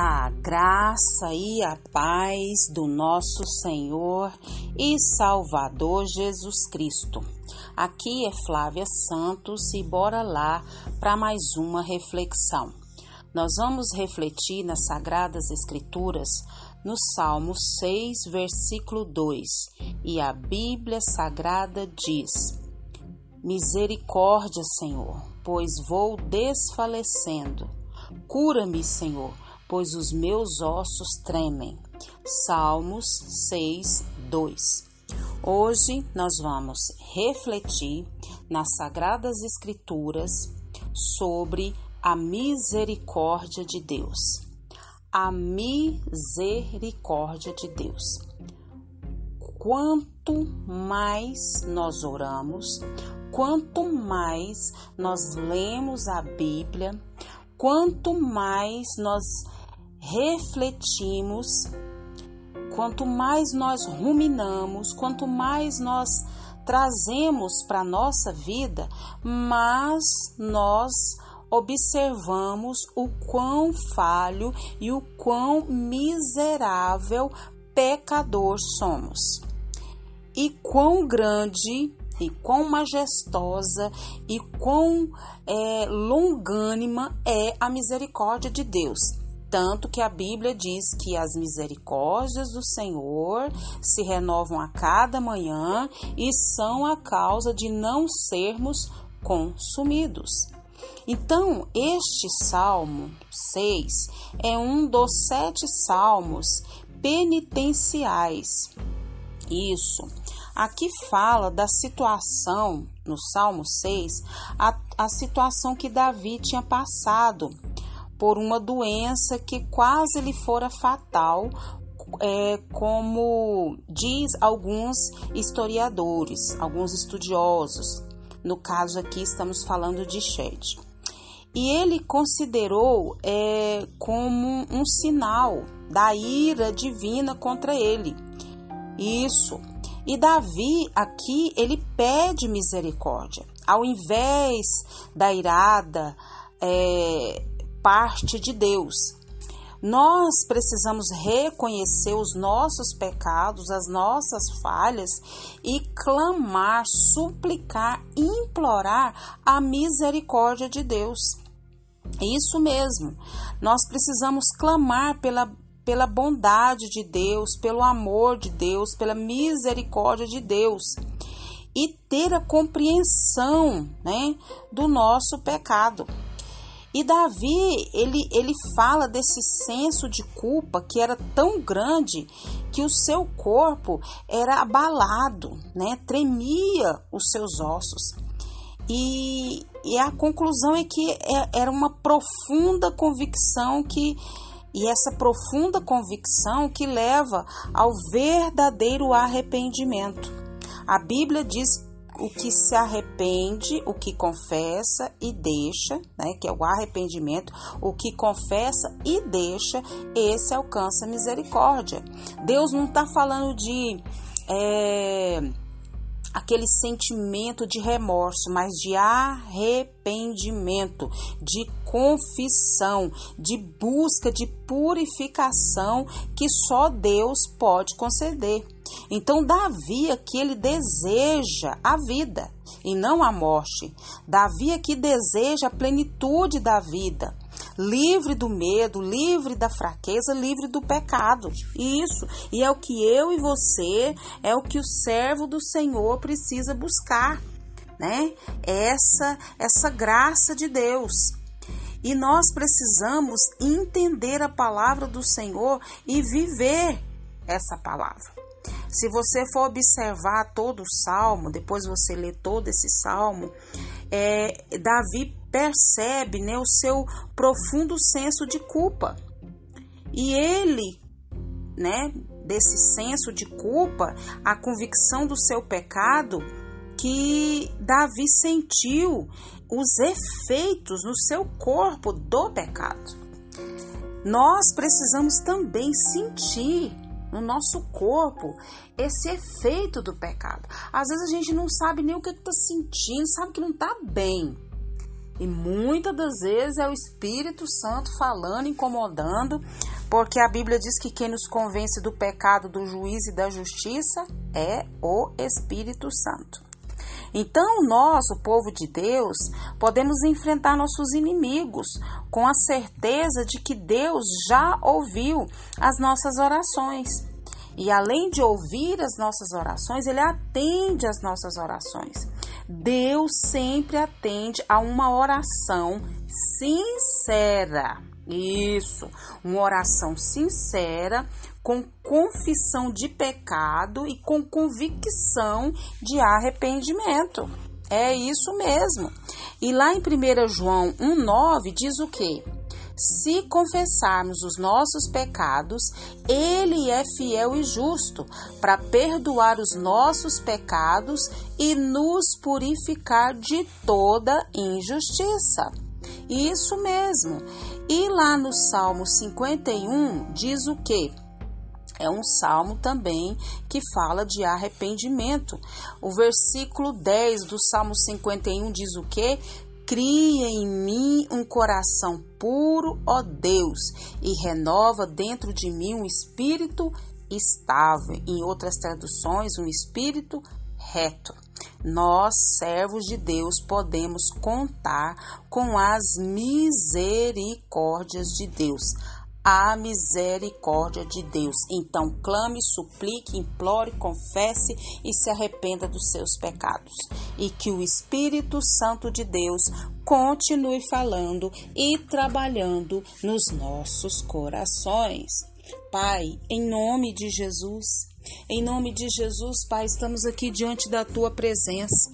A graça e a paz do nosso Senhor e Salvador Jesus Cristo. Aqui é Flávia Santos e bora lá para mais uma reflexão. Nós vamos refletir nas Sagradas Escrituras no Salmo 6, versículo 2, e a Bíblia Sagrada diz: Misericórdia, Senhor, pois vou desfalecendo. Cura-me, Senhor pois os meus ossos tremem. Salmos 6, 2. Hoje nós vamos refletir nas Sagradas Escrituras sobre a misericórdia de Deus. A misericórdia de Deus. Quanto mais nós oramos, quanto mais nós lemos a Bíblia, quanto mais nós refletimos, quanto mais nós ruminamos, quanto mais nós trazemos para a nossa vida, mais nós observamos o quão falho e o quão miserável pecador somos. E quão grande e quão majestosa e quão é, longânima é a misericórdia de Deus. Tanto que a Bíblia diz que as misericórdias do Senhor se renovam a cada manhã e são a causa de não sermos consumidos. Então, este Salmo 6 é um dos sete salmos penitenciais. Isso. Aqui fala da situação, no Salmo 6, a, a situação que Davi tinha passado por uma doença que quase lhe fora fatal, é, como diz alguns historiadores, alguns estudiosos. No caso aqui estamos falando de Shed. E ele considerou é, como um sinal da ira divina contra ele. Isso. E Davi aqui ele pede misericórdia. Ao invés da irada, é, parte de Deus. Nós precisamos reconhecer os nossos pecados, as nossas falhas e clamar, suplicar, implorar a misericórdia de Deus. Isso mesmo, nós precisamos clamar pela, pela bondade de Deus, pelo amor de Deus, pela misericórdia de Deus e ter a compreensão né, do nosso pecado. E Davi, ele, ele fala desse senso de culpa que era tão grande que o seu corpo era abalado, né? Tremia os seus ossos. E, e a conclusão é que é, era uma profunda convicção que e essa profunda convicção que leva ao verdadeiro arrependimento. A Bíblia diz o que se arrepende, o que confessa e deixa, né, que é o arrependimento, o que confessa e deixa, esse alcança misericórdia. Deus não está falando de é, aquele sentimento de remorso, mas de arrependimento, de confissão, de busca de purificação que só Deus pode conceder. Então, Davi aqui ele deseja a vida e não a morte. Davi aqui deseja a plenitude da vida, livre do medo, livre da fraqueza, livre do pecado. Isso, e é o que eu e você, é o que o servo do Senhor precisa buscar, né? Essa essa graça de Deus. E nós precisamos entender a palavra do Senhor e viver essa palavra. Se você for observar todo o salmo, depois você lê todo esse salmo, é, Davi percebe né, o seu profundo senso de culpa. E ele, né, desse senso de culpa, a convicção do seu pecado, que Davi sentiu os efeitos no seu corpo do pecado. Nós precisamos também sentir no nosso corpo esse efeito do pecado. Às vezes a gente não sabe nem o que está sentindo, sabe que não está bem. E muitas das vezes é o Espírito Santo falando, incomodando, porque a Bíblia diz que quem nos convence do pecado, do juízo e da justiça é o Espírito Santo. Então, nós, o povo de Deus, podemos enfrentar nossos inimigos com a certeza de que Deus já ouviu as nossas orações. E além de ouvir as nossas orações, ele atende às nossas orações. Deus sempre atende a uma oração sincera. Isso, uma oração sincera, com confissão de pecado e com convicção de arrependimento. É isso mesmo. E lá em 1 João 1,9 diz o quê? Se confessarmos os nossos pecados, Ele é fiel e justo para perdoar os nossos pecados e nos purificar de toda injustiça. Isso mesmo. E lá no Salmo 51 diz o que? É um salmo também que fala de arrependimento. O versículo 10 do Salmo 51 diz o que? Cria em mim um coração puro, ó Deus, e renova dentro de mim um espírito estável. Em outras traduções, um espírito reto. Nós, servos de Deus, podemos contar com as misericórdias de Deus a misericórdia de Deus. Então, clame, suplique, implore, confesse e se arrependa dos seus pecados. E que o Espírito Santo de Deus continue falando e trabalhando nos nossos corações. Pai, em nome de Jesus, em nome de Jesus, Pai, estamos aqui diante da tua presença.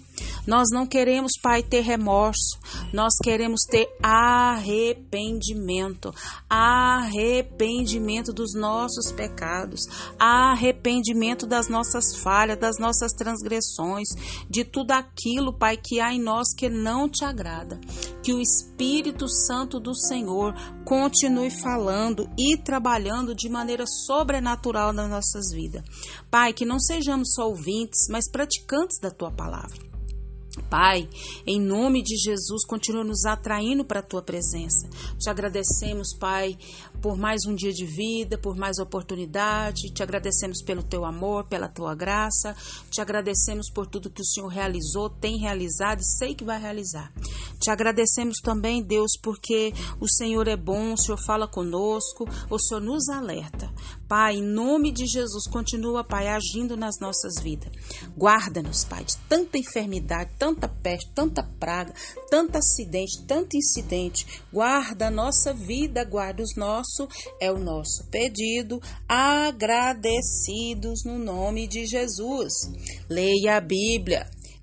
Nós não queremos, Pai, ter remorso, nós queremos ter arrependimento, arrependimento dos nossos pecados, arrependimento das nossas falhas, das nossas transgressões, de tudo aquilo, Pai, que há em nós que não te agrada. Que o Espírito Santo do Senhor continue falando e trabalhando de maneira sobrenatural nas nossas vidas. Pai, que não sejamos só ouvintes, mas praticantes da tua palavra. Pai, em nome de Jesus, continua nos atraindo para a tua presença. Te agradecemos, Pai, por mais um dia de vida, por mais oportunidade. Te agradecemos pelo teu amor, pela tua graça. Te agradecemos por tudo que o Senhor realizou, tem realizado e sei que vai realizar. Te agradecemos também, Deus, porque o Senhor é bom, o Senhor fala conosco, o Senhor nos alerta. Pai, em nome de Jesus, continua, Pai, agindo nas nossas vidas. Guarda-nos, Pai, de tanta enfermidade, tanta peste, tanta praga, tanto acidente, tanto incidente. Guarda a nossa vida, guarda os nossos, é o nosso pedido, agradecidos no nome de Jesus. Leia a Bíblia.